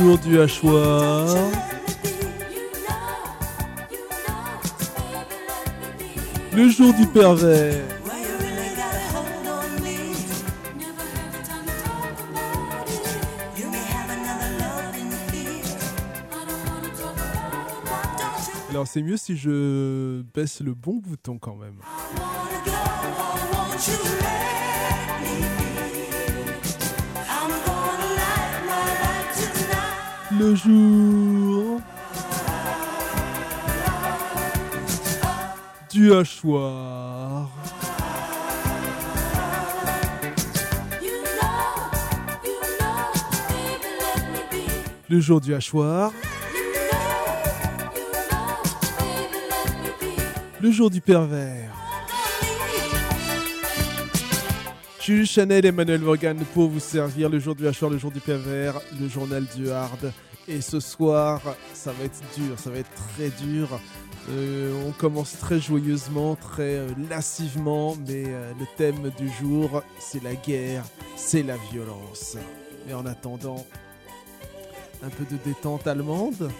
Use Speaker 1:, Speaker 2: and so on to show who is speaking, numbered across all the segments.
Speaker 1: Le jour du hachoir. Le jour du pervers. Alors c'est mieux si je baisse le bon bouton quand même. Le jour du hachoir. Le jour du hachoir. Le jour du pervers. Jules Chanel et Manuel Morgan pour vous servir le jour du hachoir, le jour du pervers, le journal du hard. Et ce soir, ça va être dur, ça va être très dur. Euh, on commence très joyeusement, très euh, lascivement, mais euh, le thème du jour, c'est la guerre, c'est la violence. Et en attendant, un peu de détente allemande.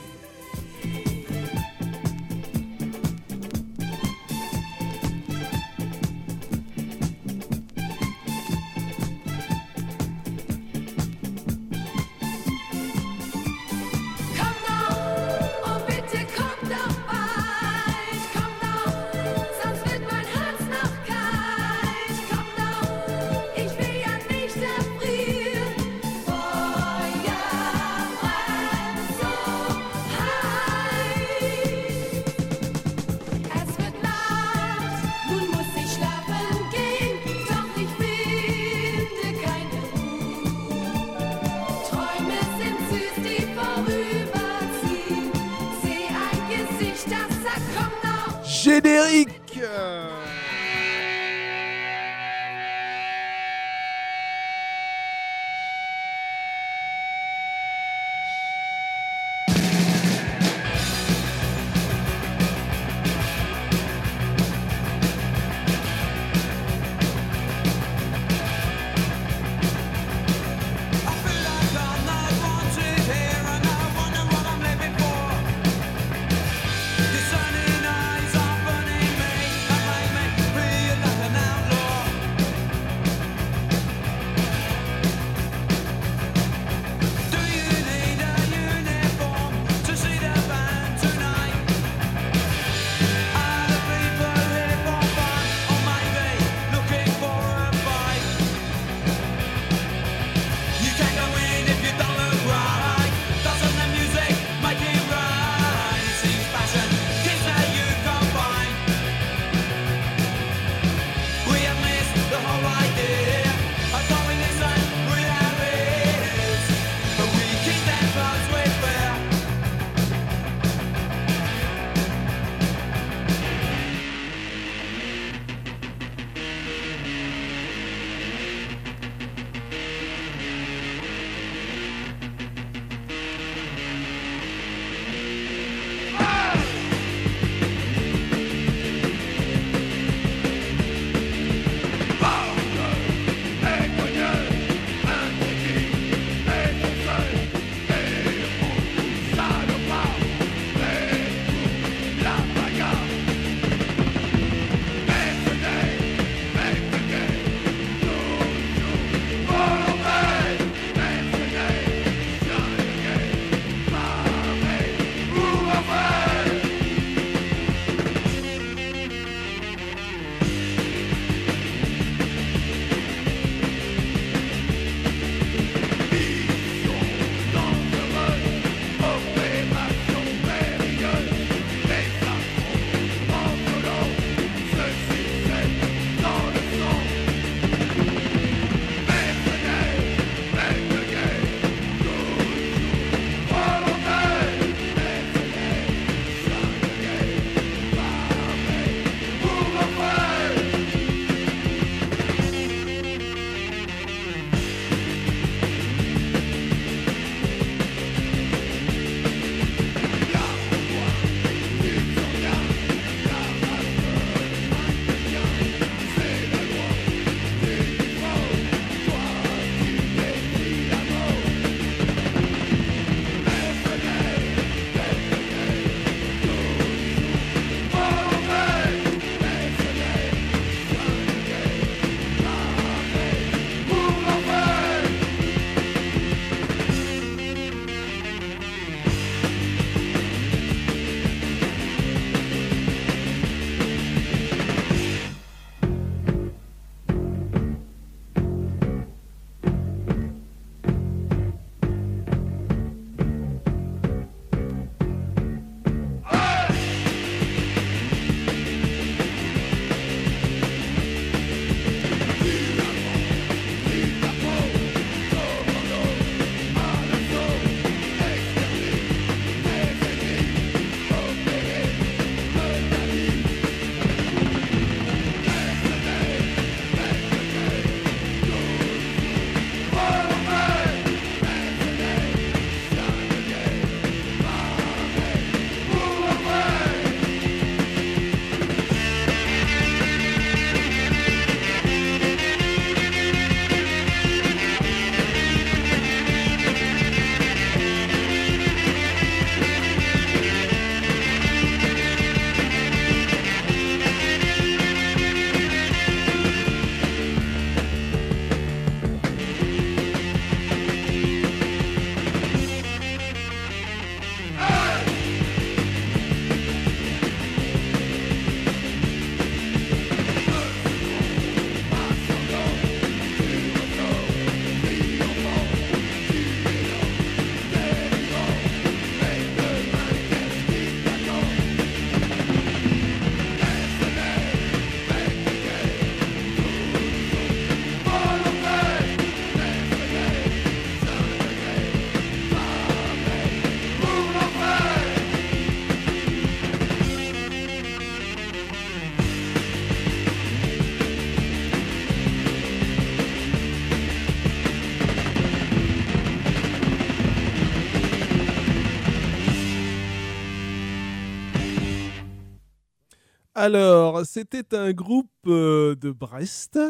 Speaker 2: Alors, c'était un groupe euh, de Brest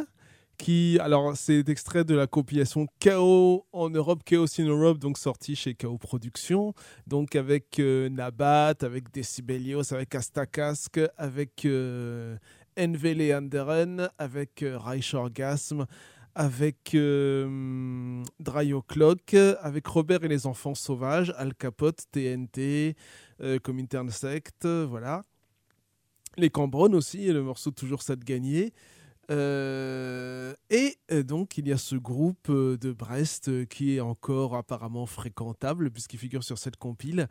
Speaker 2: qui, alors, c'est extrait de la compilation Chaos en Europe, Chaos in Europe, donc sorti chez Chaos Productions, donc avec euh, Nabat, avec Decibelios, avec Astakask, avec euh, Envele Anderen, avec euh, Reich Orgasm, avec euh, Dry O'Clock, avec Robert et les enfants sauvages, Al Capote, TNT, euh, Comintern Sect, euh, voilà. Les Cambronnes aussi, le morceau Toujours ça de gagner. Euh, et euh, donc, il y a ce groupe euh, de Brest qui est encore apparemment fréquentable, puisqu'il figure sur cette compile.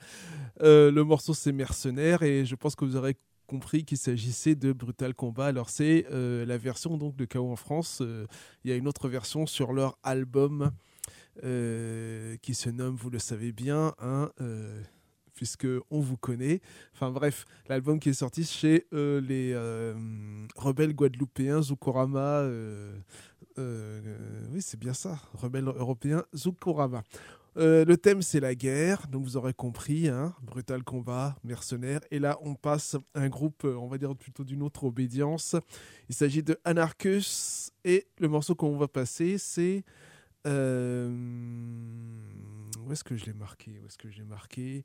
Speaker 2: Le morceau, c'est Mercenaire, et je pense que vous aurez compris qu'il s'agissait de Brutal Combat. Alors, c'est la version donc, de KO en France. Il y a une autre version sur leur album qui se nomme, vous le savez bien, hein, euh, puisque on vous connaît. Enfin bref, l'album qui est sorti chez euh, les euh, rebelles guadeloupéens Zukorama. euh, oui, c'est bien ça, rebelles européens Zukorama. Le thème c'est la guerre, donc vous aurez compris, hein, brutal combat, mercenaire. Et là on passe un groupe, on va dire plutôt d'une autre obédience. Il s'agit de Anarchus et le morceau qu'on va passer c'est où est-ce que je l'ai marqué Où est-ce que j'ai marqué?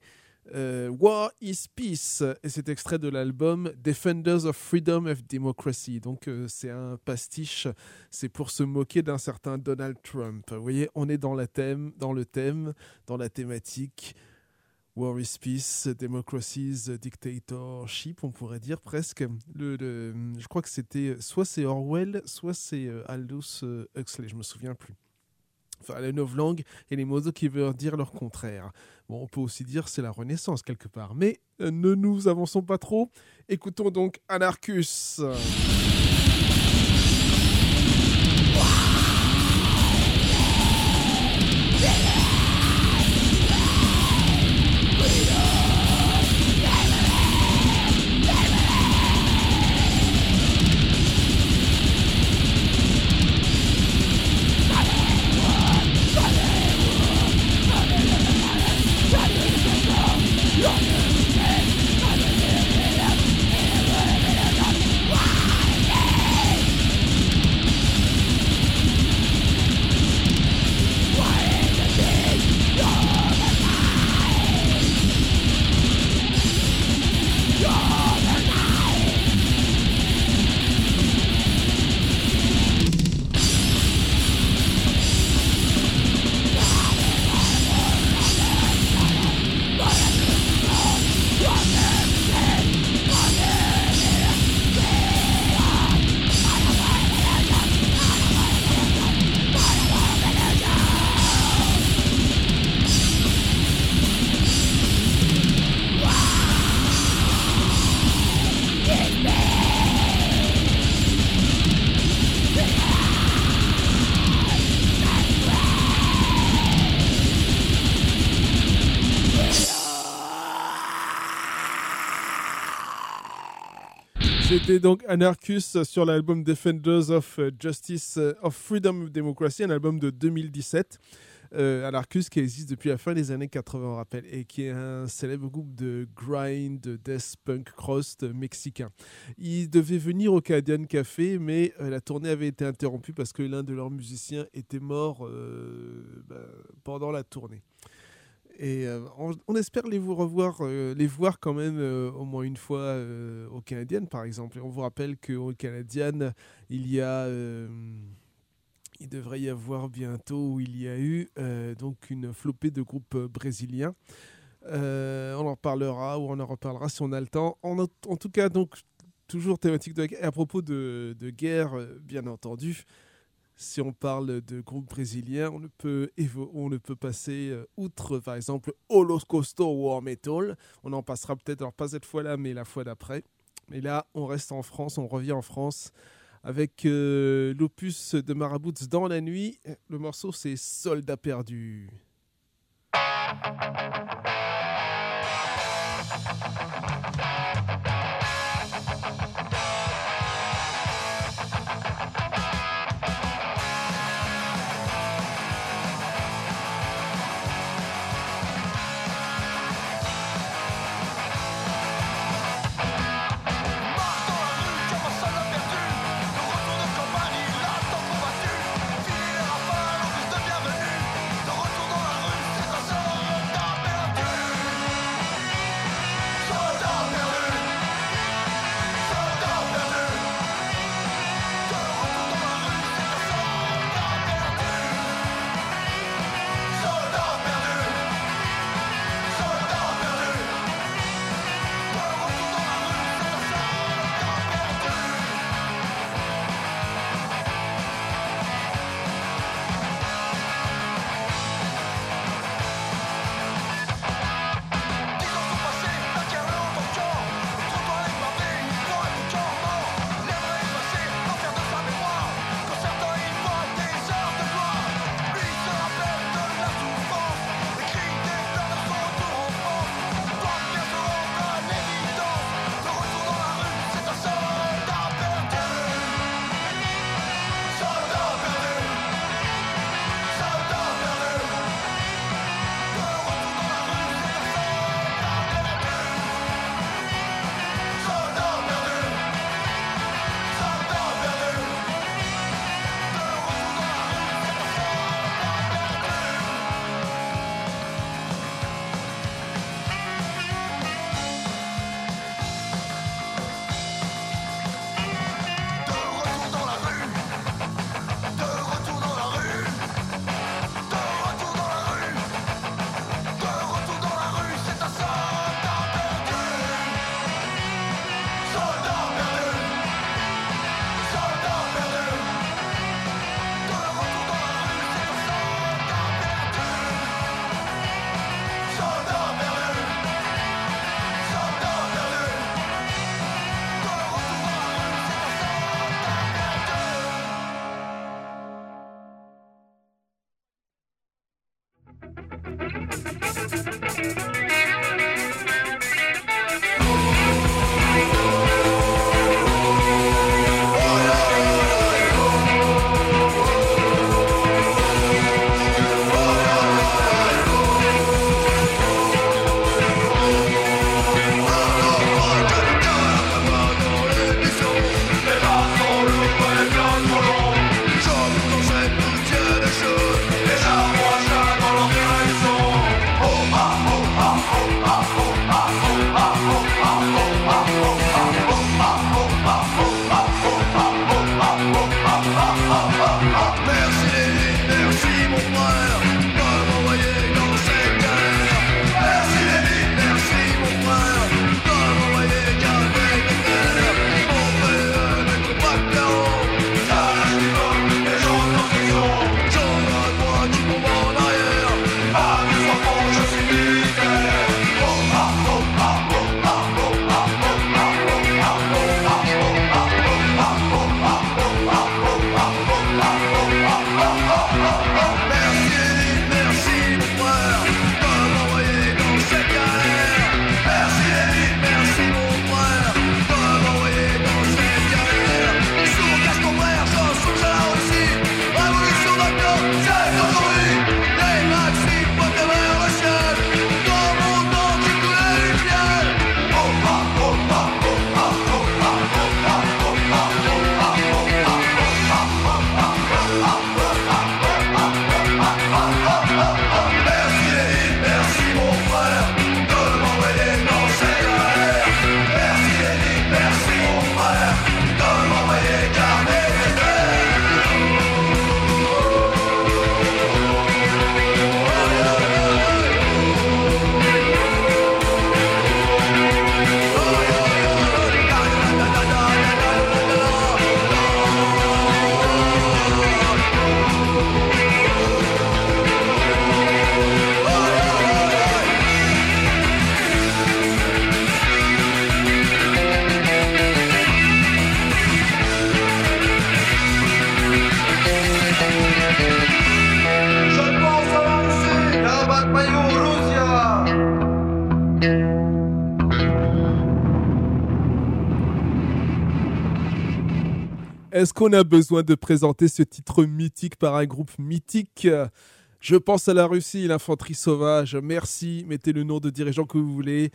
Speaker 2: Euh, War is Peace et c'est extrait de l'album Defenders of Freedom and Democracy. Donc euh, c'est un pastiche, c'est pour se moquer d'un certain Donald Trump. Vous voyez, on est dans, thème, dans le thème, dans la thématique. War is Peace, Democracy's Dictatorship, on pourrait dire presque. Le, je crois que c'était soit c'est Orwell, soit c'est euh, Aldous Huxley, je me souviens plus enfin la novlangue et les mots qui veulent dire leur contraire. Bon, on peut aussi dire c'est la Renaissance quelque part, mais euh, ne nous avançons pas trop. Écoutons donc Anarchus. C'était donc Anarchus sur l'album Defenders of euh, Justice euh, of Freedom of Democracy, un album de 2017. Euh, Anarchus qui existe depuis la fin des années 80, on rappelle, et qui est un célèbre groupe de grind, de death punk crust mexicain. Il devait venir au Canadian Café, mais euh, la tournée avait été interrompue parce que l'un de leurs musiciens était mort bah, pendant la tournée. Et euh, on, espère euh, les voir quand même euh, au moins une fois au Canadien, par exemple. Et on vous rappelle qu'au Canadien, il y a, il devrait y avoir bientôt, il y a eu donc une flopée de groupes brésiliens. On en parlera ou on en reparlera si on a le temps. En, tout cas, donc toujours thématique de guerre. À propos de, guerre, bien entendu si on parle de groupes brésiliens, on ne peut, on ne peut passer euh, outre, par exemple, Holocausto War Metal. On en passera peut-être, alors pas cette fois-là, mais la fois d'après. Mais là, on reste en France, on revient en France avec euh, l'opus de Marabouts dans la nuit. Le morceau, c'est Soldat perdu. Est-ce qu'on a besoin de présenter ce titre mythique par un groupe mythique Je pense à la Russie, l'infanterie sauvage. Merci, mettez le nom de dirigeant que vous voulez.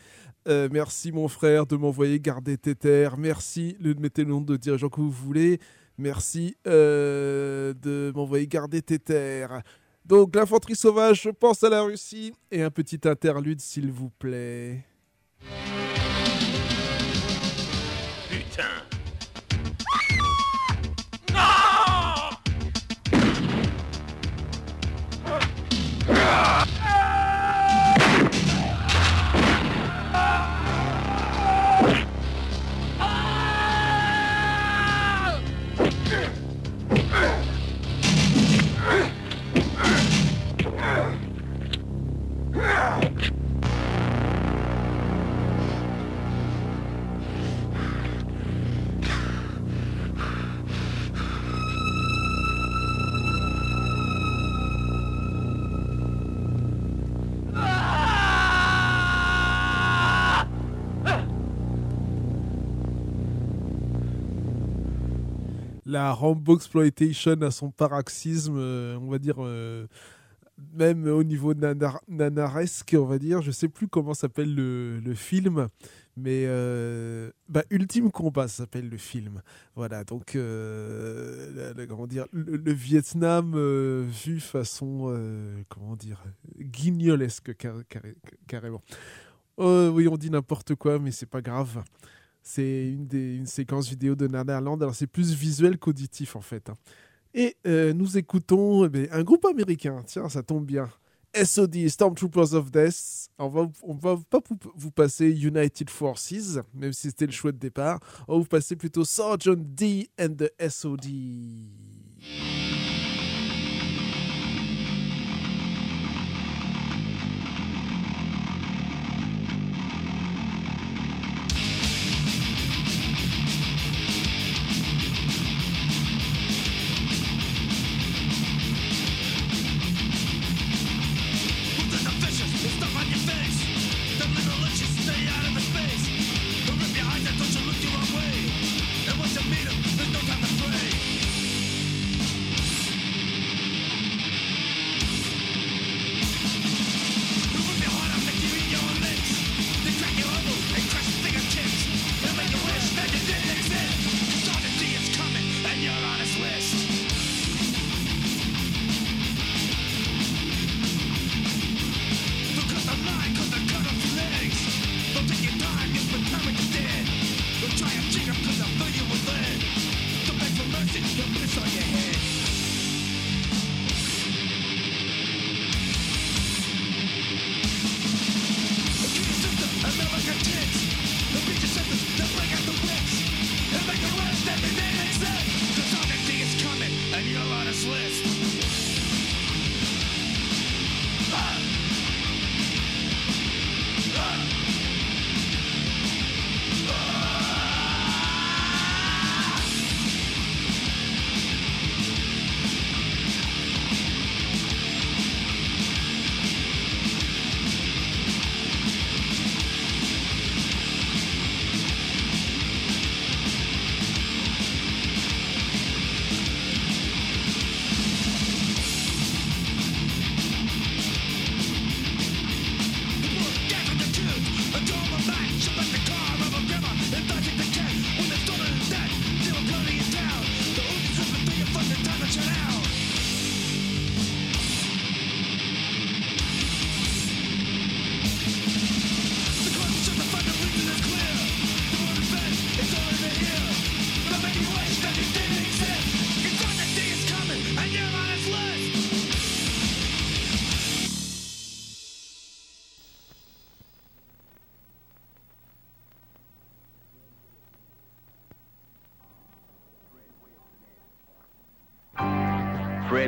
Speaker 2: Euh, merci mon frère de m'envoyer garder tes terres. Merci, de mettez le nom de dirigeant que vous voulez. Merci euh, de m'envoyer garder tes terres. Donc l'infanterie sauvage, je pense à la Russie. Et un petit interlude s'il vous plaît.
Speaker 3: Putain
Speaker 2: Rambo Exploitation à son paroxysme, euh, on va dire, euh, même au niveau nanar- nanaresque, on va dire. Je sais plus comment s'appelle le, le film, mais euh, bah, Ultime Combat s'appelle le film. Voilà, donc, euh, comment dire, le, Vietnam euh, vu façon, comment dire, guignolesque car- carré- carrément. Oui, on dit n'importe quoi, mais c'est pas grave. C'est une, une séquence vidéo de Nanarland. Alors, c'est plus visuel qu'auditif, en fait. hein. Et euh, nous écoutons eh bien, un groupe américain. Tiens, ça tombe bien. SOD, Stormtroopers of Death. On va, on va pas vous, vous passer United Forces, même si c'était le choix de départ. On va vous passer plutôt Sergeant D and the SOD.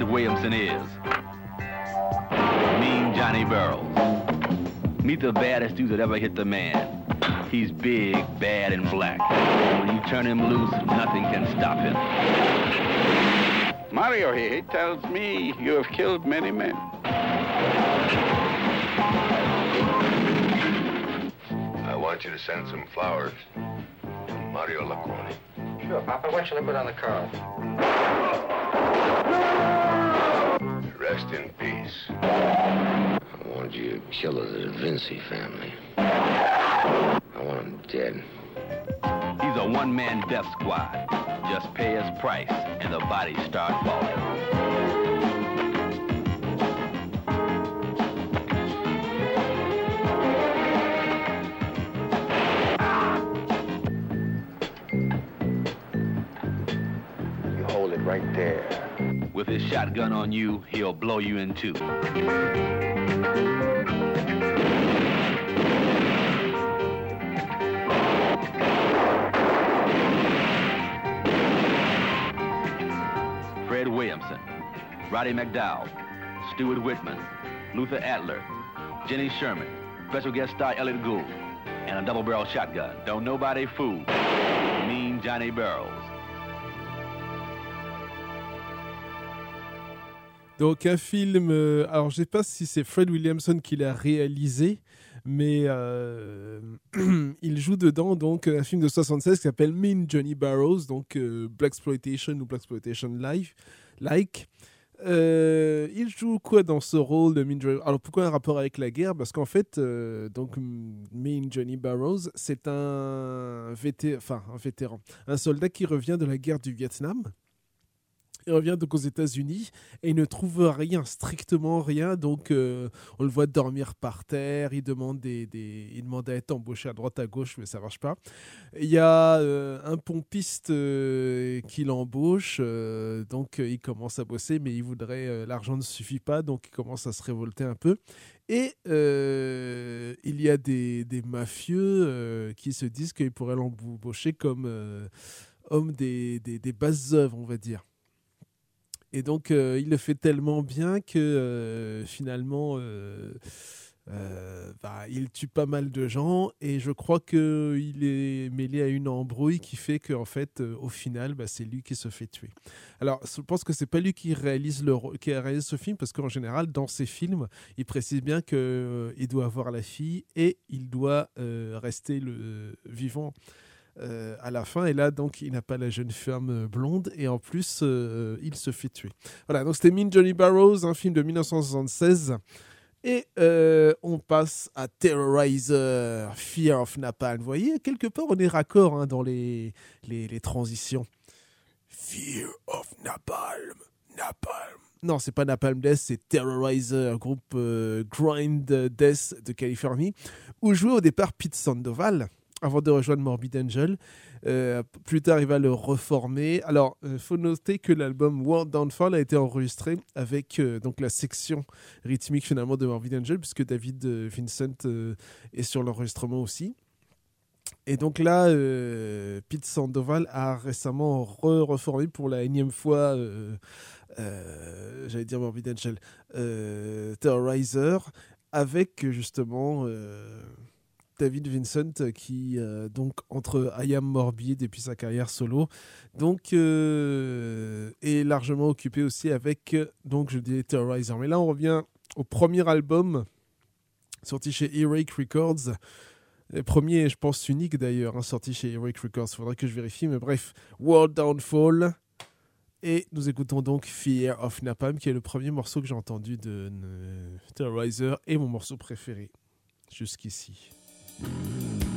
Speaker 4: Fred Williamson is. Mean Johnny Burrows. Meet the baddest dude that ever hit the man. He's big, bad, and black. When you turn him loose, nothing can stop him.
Speaker 5: Mario here he tells me you have killed many men.
Speaker 6: I want you to send some flowers to Mario Lacroni. Sure, Papa. What shall I put on the card?
Speaker 7: Rest in peace. I wanted you to kill the Da Vinci family. I want them dead.
Speaker 4: He's a one-man death squad. Just pay his price, and the bodies start falling. With his shotgun on you, he'll blow you in two. Fred Williamson, Roddy McDowell, Stuart Whitman, Luther Adler, Jenny Sherman, special guest star Elliot Gould, and a double-barrel shotgun. Don't nobody fool. Mean Johnny Barrows.
Speaker 2: Donc un film, euh, alors je sais pas si c'est Fred Williamson qui l'a réalisé, mais euh, il joue dedans donc un film de 76 qui s'appelle Mean Johnny Barrows, donc euh, Black Exploitation ou Black Exploitation Live, like. Il joue quoi dans ce rôle de Mean Johnny Alors pourquoi un rapport avec la guerre? Parce qu'en fait, donc Mean Johnny Barrows, c'est un, vété- enfin, un vétéran, un soldat qui revient de la guerre du Vietnam. Il revient donc aux États-Unis et il ne trouve rien, strictement rien. Donc, euh, on le voit dormir par terre. Il demande, à être embauché à droite, à gauche, mais ça marche pas. Il y a euh, un pompiste euh, qui l'embauche. donc, il commence à bosser, mais il voudrait. L'argent ne suffit pas, donc il commence à se révolter un peu. Et il y a des, mafieux qui se disent qu'ils pourraient l'embaucher comme homme des, des, des basses œuvres, on va dire. Et donc, euh, il le fait tellement bien que euh, finalement, euh, bah, il tue pas mal de gens. Et je crois qu'il est mêlé à une embrouille qui fait qu'en fait, au final, bah, c'est lui qui se fait tuer. Alors, je pense que c'est pas lui qui réalise, le, qui réalise ce film, parce qu'en général, dans ses films, il précise bien qu'il doit avoir la fille et il doit rester le, vivant euh, à la fin. Et là, donc, il n'a pas la jeune femme euh, blonde. Et en plus, euh, il se fait tuer. Voilà, donc c'était Mean Johnny Barrows, un film de 1976. Et on passe à Terrorizer, Fear of Napalm. Vous voyez, quelque part, on est raccord hein, dans les, les, transitions. Fear of Napalm, Napalm. Non, c'est pas Napalm Death, c'est Terrorizer, groupe Grind Death de Californie, où jouait au départ Pete Sandoval avant de rejoindre Morbid Angel. Euh, plus tard, il va le reformer. Alors, il faut noter que l'album World Downfall a été enregistré avec euh, donc la section rythmique finalement de Morbid Angel, puisque David euh, Vincent euh, est sur l'enregistrement aussi. Et donc là, euh, Pete Sandoval a récemment re-reformé pour la énième fois, euh, euh, j'allais dire Morbid Angel, euh, Terrorizer, avec justement euh, David Vincent qui, euh, donc, entre I Am Morbid et puis sa carrière solo, donc, euh, est largement occupé aussi avec, euh, donc, je dis Terrorizer. Mais là, on revient au premier album sorti chez Earache Records. Le premier, je pense, unique d'ailleurs, hein, sorti chez Earache Records. Faudrait que je vérifie, mais bref, World Downfall. Et nous écoutons donc Fear of Napalm, qui est le premier morceau que j'ai entendu de euh, Terrorizer et mon morceau préféré jusqu'ici.
Speaker 3: Música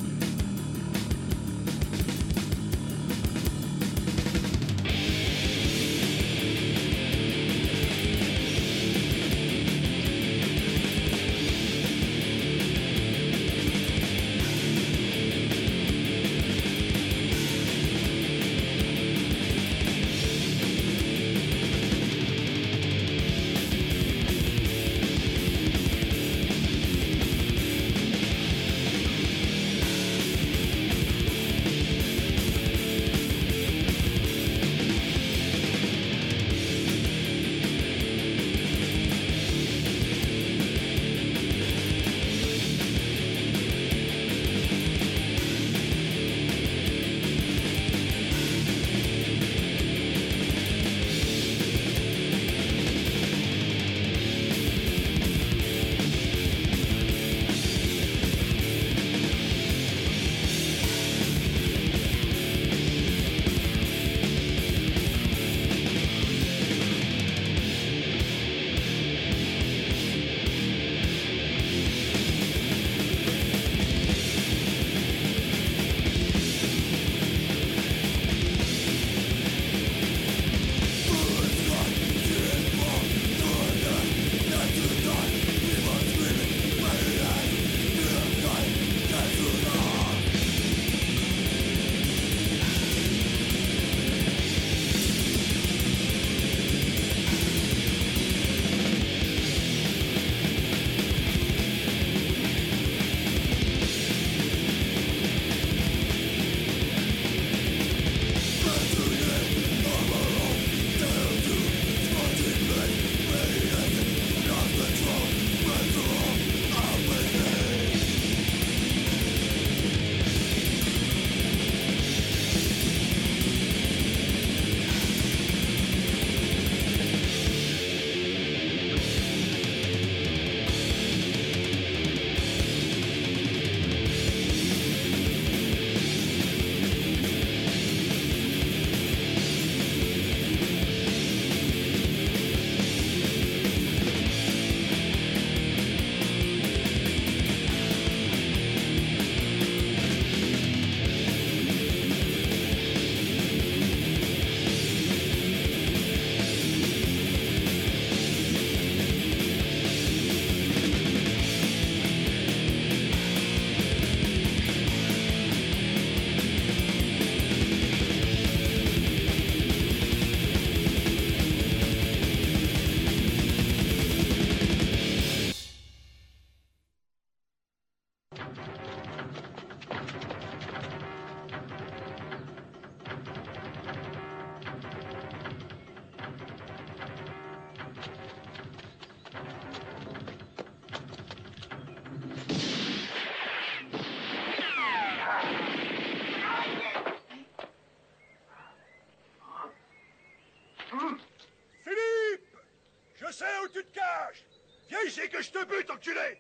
Speaker 3: Viens ici que je te bute, enculé.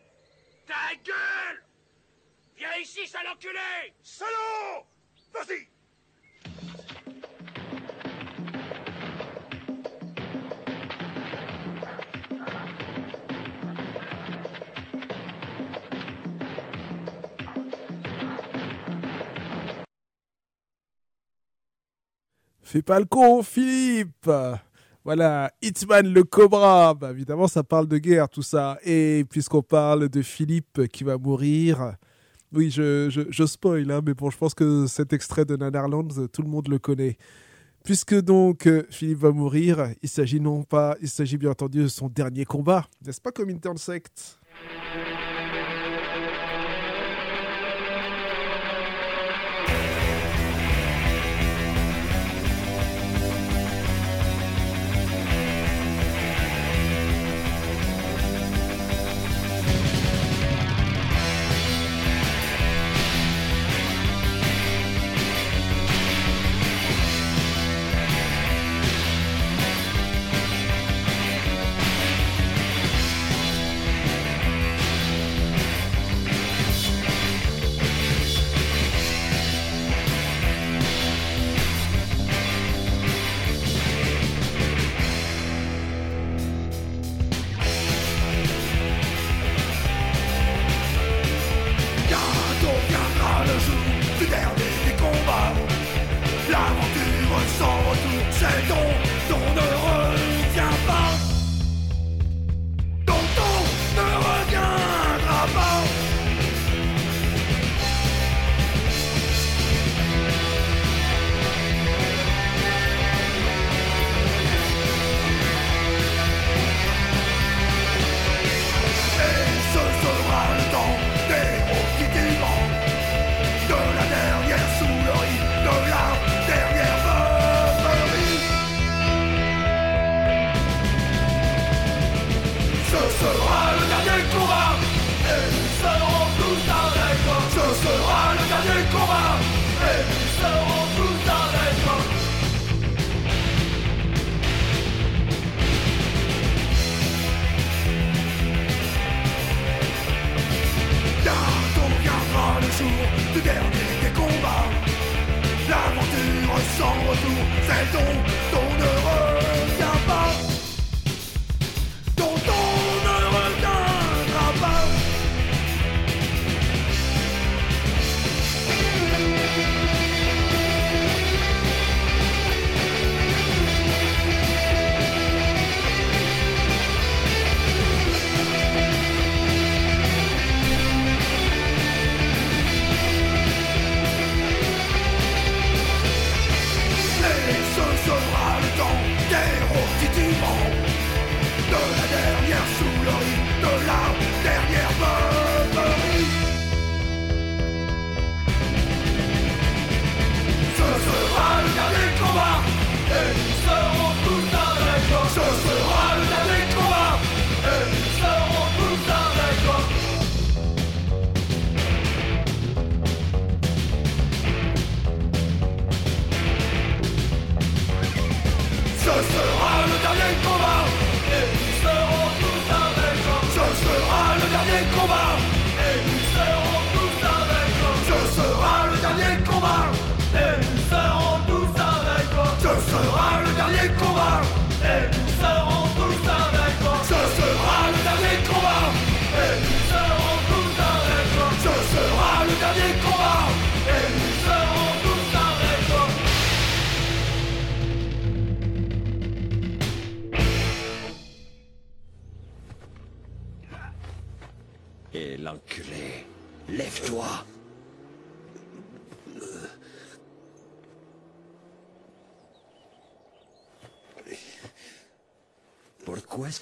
Speaker 3: Ta gueule! Viens ici, sale enculé! Salaud! Vas-y!
Speaker 8: Fais pas le con, Philippe Voilà, Hitman le Cobra. Bah, évidemment, ça parle de guerre, tout ça. Et puisqu'on parle de Philippe qui va mourir, oui, je, je, je spoil, hein, mais bon, je pense que cet extrait de Netherlands, tout le monde le connaît. Puisque donc euh, Philippe va mourir, il s'agit non pas, il s'agit bien entendu de son dernier combat, n'est-ce pas comme Intersect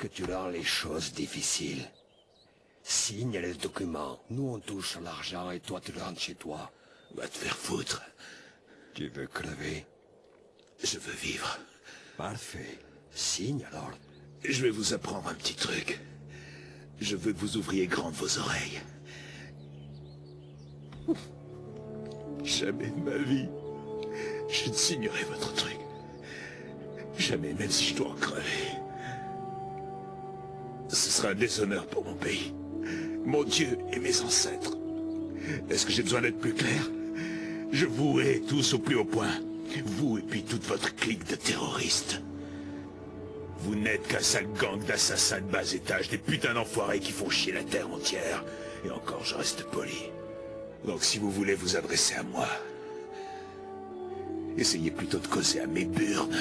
Speaker 6: que tu rends les choses difficiles Signe les documents. Nous, on touche l'argent et toi, tu rentres chez toi. Va te faire foutre. Tu veux crever?
Speaker 3: Je veux vivre.
Speaker 6: Parfait. Signe alors.
Speaker 3: Je vais vous apprendre un petit truc. Je veux que vous ouvriez grandes vos oreilles. Jamais de ma vie, je ne signerai votre truc. Jamais, même si je dois en crever.
Speaker 9: Serait un déshonneur pour mon pays, mon Dieu et mes ancêtres. Est-ce que j'ai besoin d'être plus clair? Je vous hais tous au plus haut point. Vous et puis toute votre clique de terroristes. Vous n'êtes qu'un sale gang d'assassins de bas étage, des putains d'enfoirés qui font chier la terre entière. Et encore, je reste poli. Donc si vous voulez vous adresser à moi, essayez plutôt de causer à mes burnes.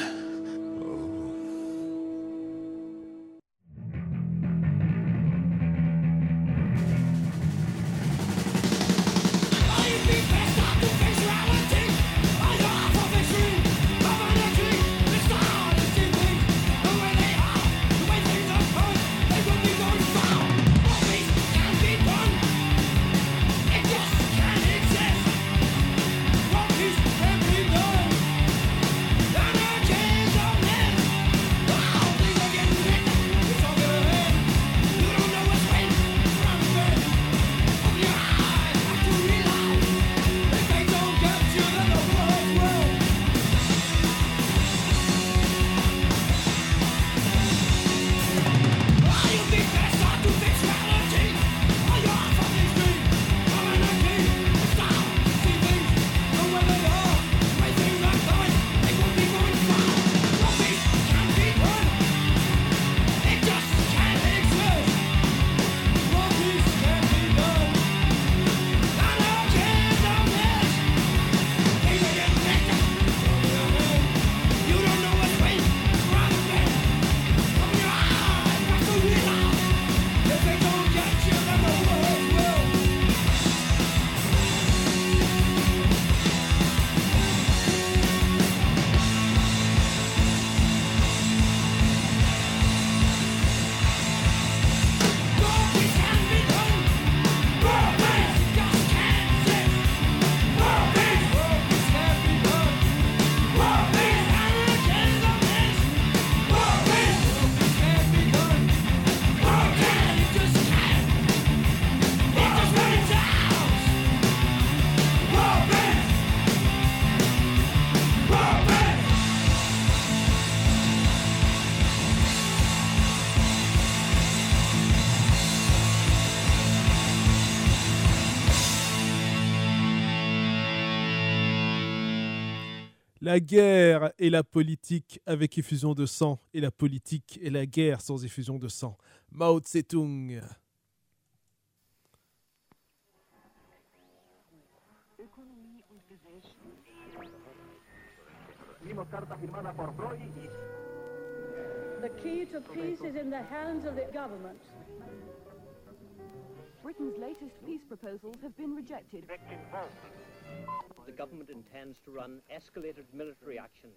Speaker 2: La guerre et la politique avec effusion de sang, et la politique et la guerre sans effusion de sang. Mao Tse-tung.
Speaker 10: The key to peace is in the hands of the government.
Speaker 11: Britain's latest peace proposals have been rejected.
Speaker 12: The government intends to run escalated military action.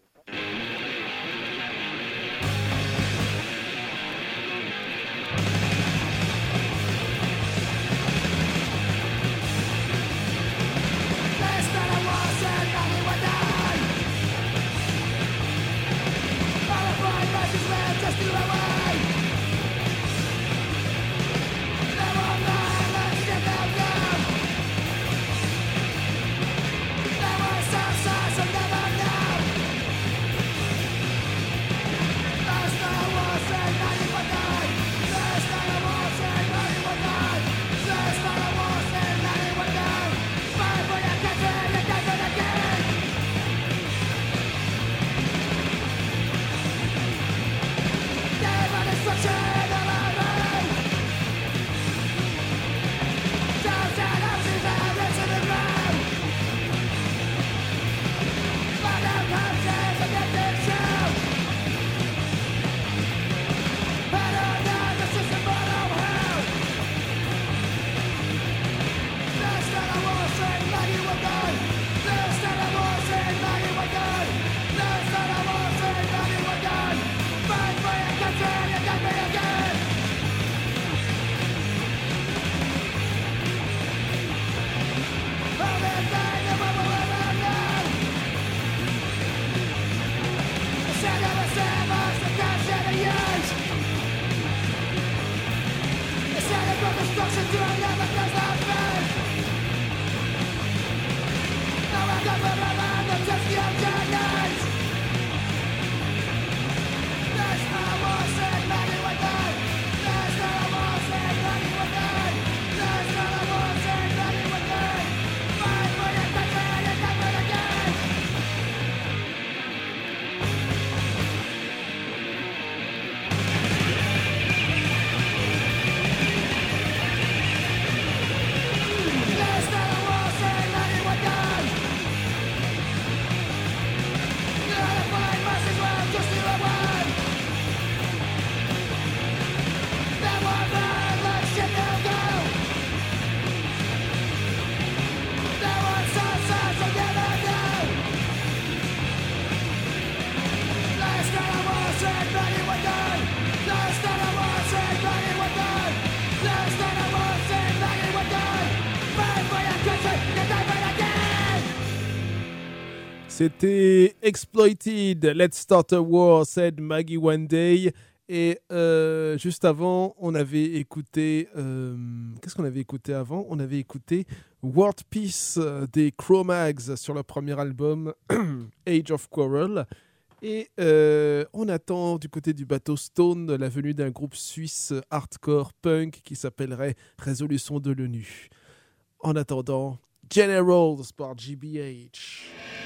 Speaker 9: C'était Exploited, Let's Start a War, said Maggie One Day. Et euh, juste avant, on avait écouté. Euh, qu'est-ce qu'on avait écouté avant? On avait écouté World Peace euh, des Chromags sur leur premier album Age of Quarrel. Et on attend du côté du bateau Stone la venue d'un groupe suisse hardcore punk qui s'appellerait Résolution de l'ONU. En attendant, Generals par GBH.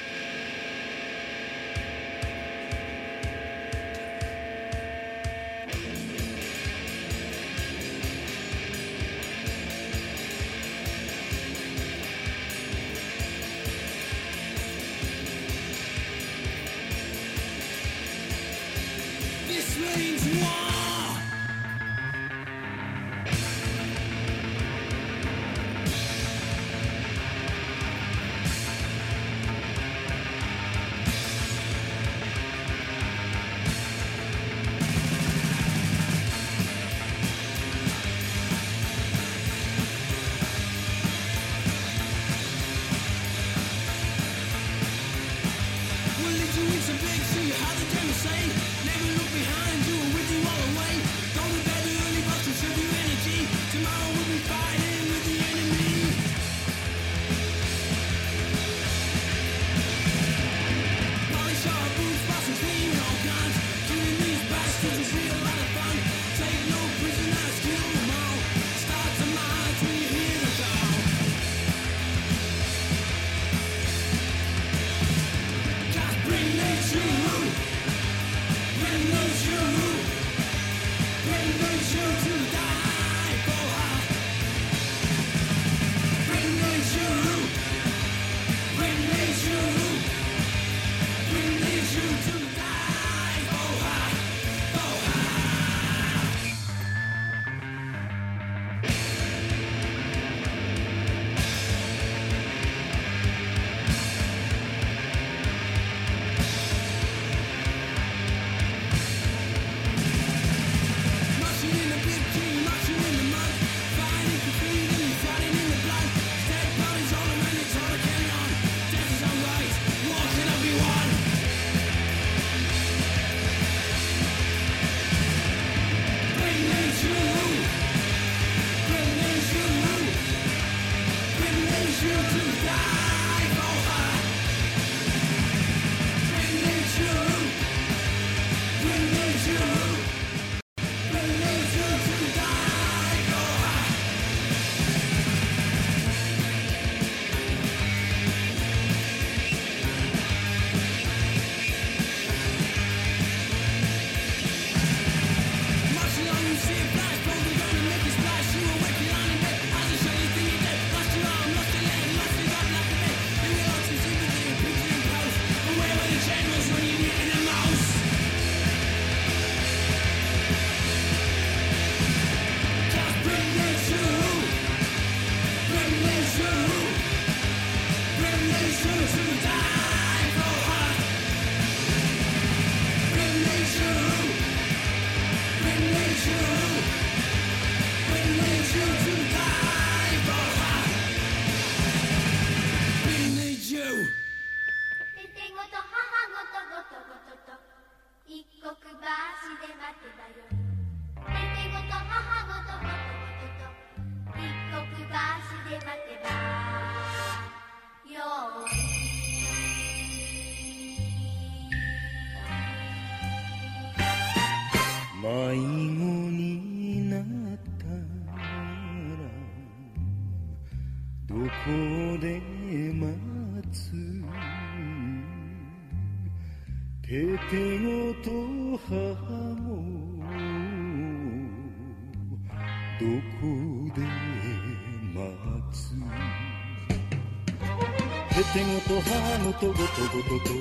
Speaker 13: とのとごとごとと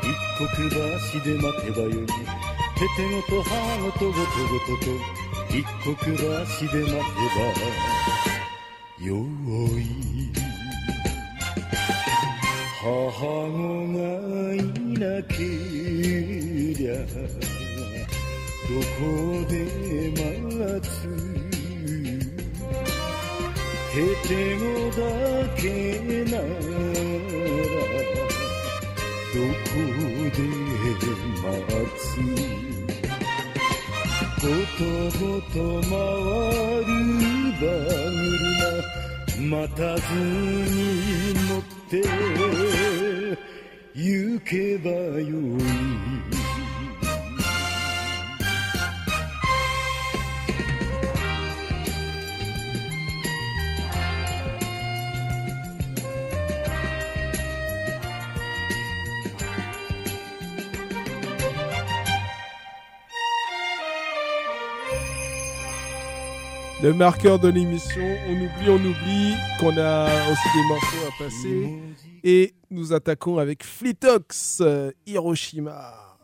Speaker 13: 一刻橋で待てばよい手テのと歯のとごとごとと一刻橋で待てばよ
Speaker 14: い。母子がいなけりゃどこで待つ？手テのだけつことごと回る馬車待たずに乗って行けばよ
Speaker 15: Le marqueur de l'émission, on oublie, on oublie qu'on a aussi des morceaux à passer. Et nous attaquons avec Flitox, euh, Hiroshima.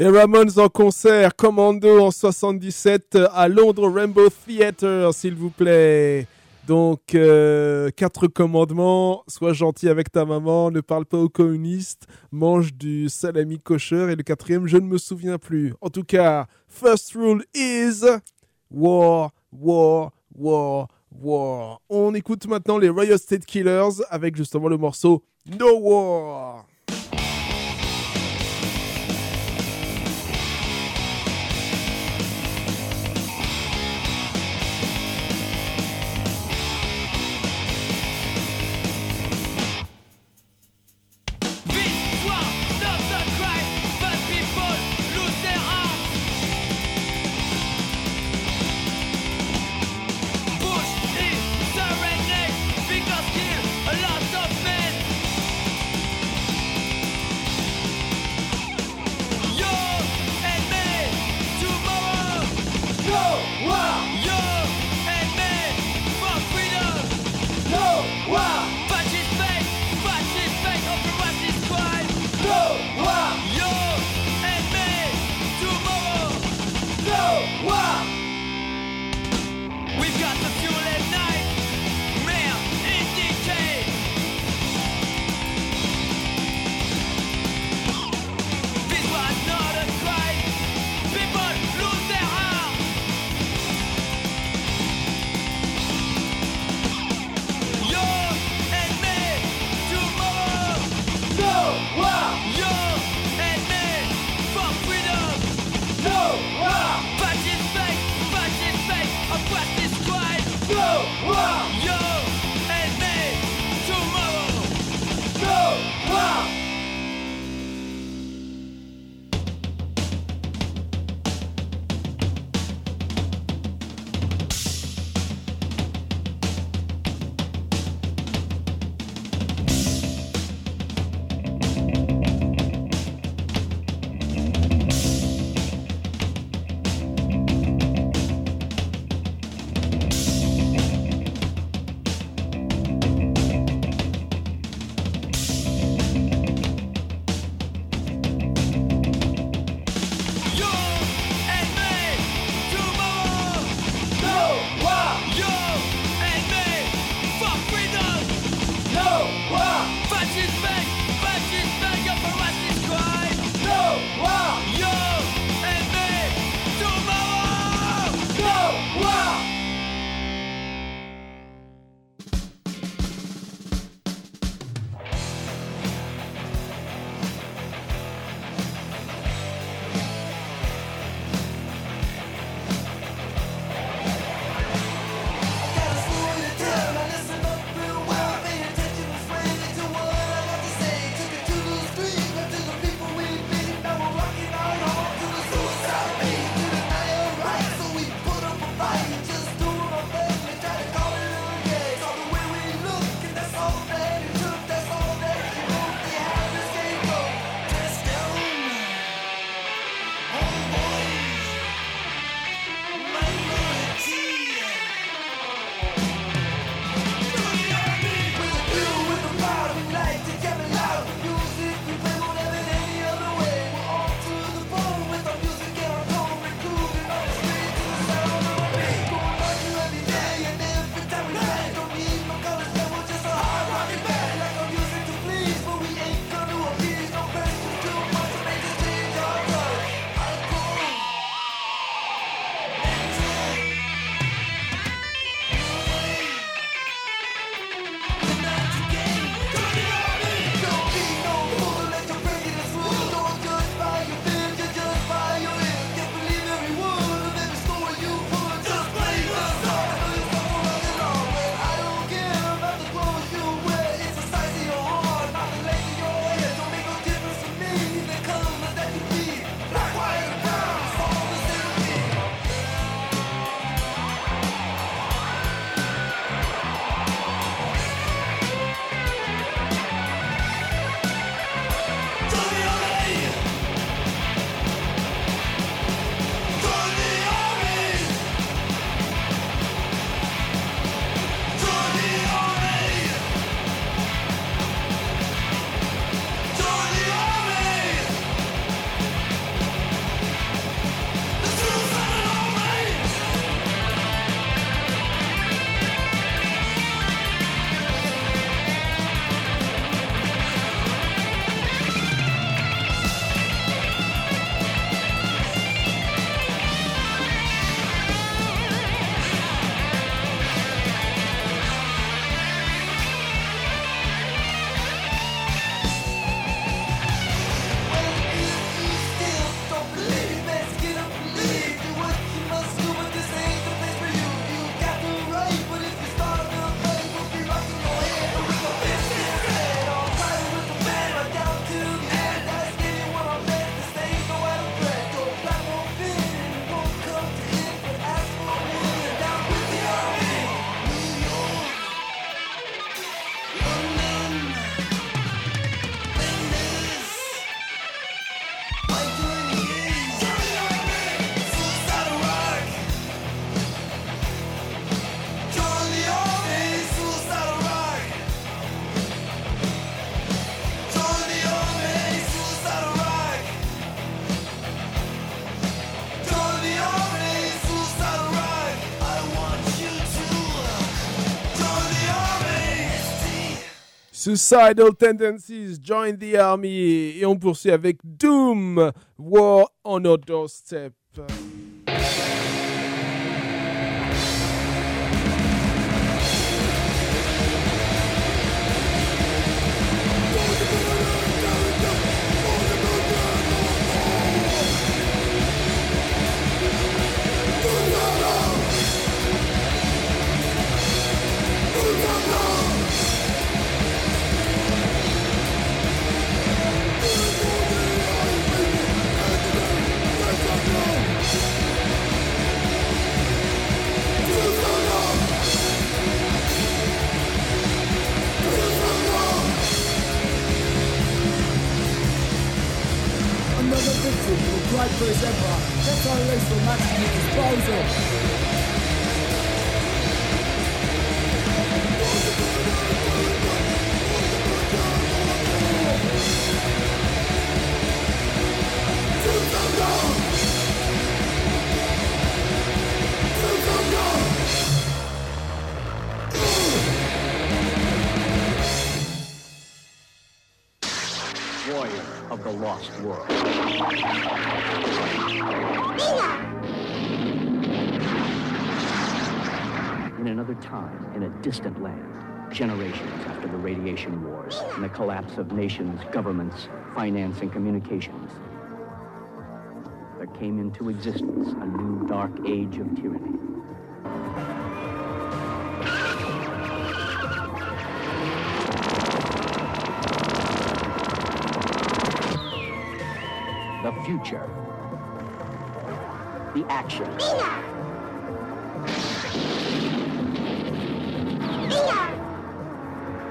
Speaker 15: Les Ramones en concert, Commando en 77 à Londres Rainbow Theatre, s'il vous plaît. Donc, euh, quatre commandements, sois gentil avec ta maman, ne parle pas aux communistes, mange du salami kosher, et le quatrième, je ne me souviens plus. En tout cas, first rule is war, war, war, war. On écoute maintenant les Royal State Killers avec justement le morceau No War.
Speaker 2: Suicidal Tendencies, Join the Army. Et on poursuit avec Doom, War on our Doorstep.
Speaker 16: Of
Speaker 12: the Lost World. In another time, in a distant land, generations after the radiation wars and the collapse of nations, governments, finance, and communications, there came into existence a new dark age of tyranny. Future. The action.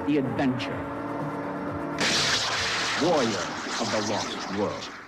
Speaker 12: The adventure. Warrior of the Lost World.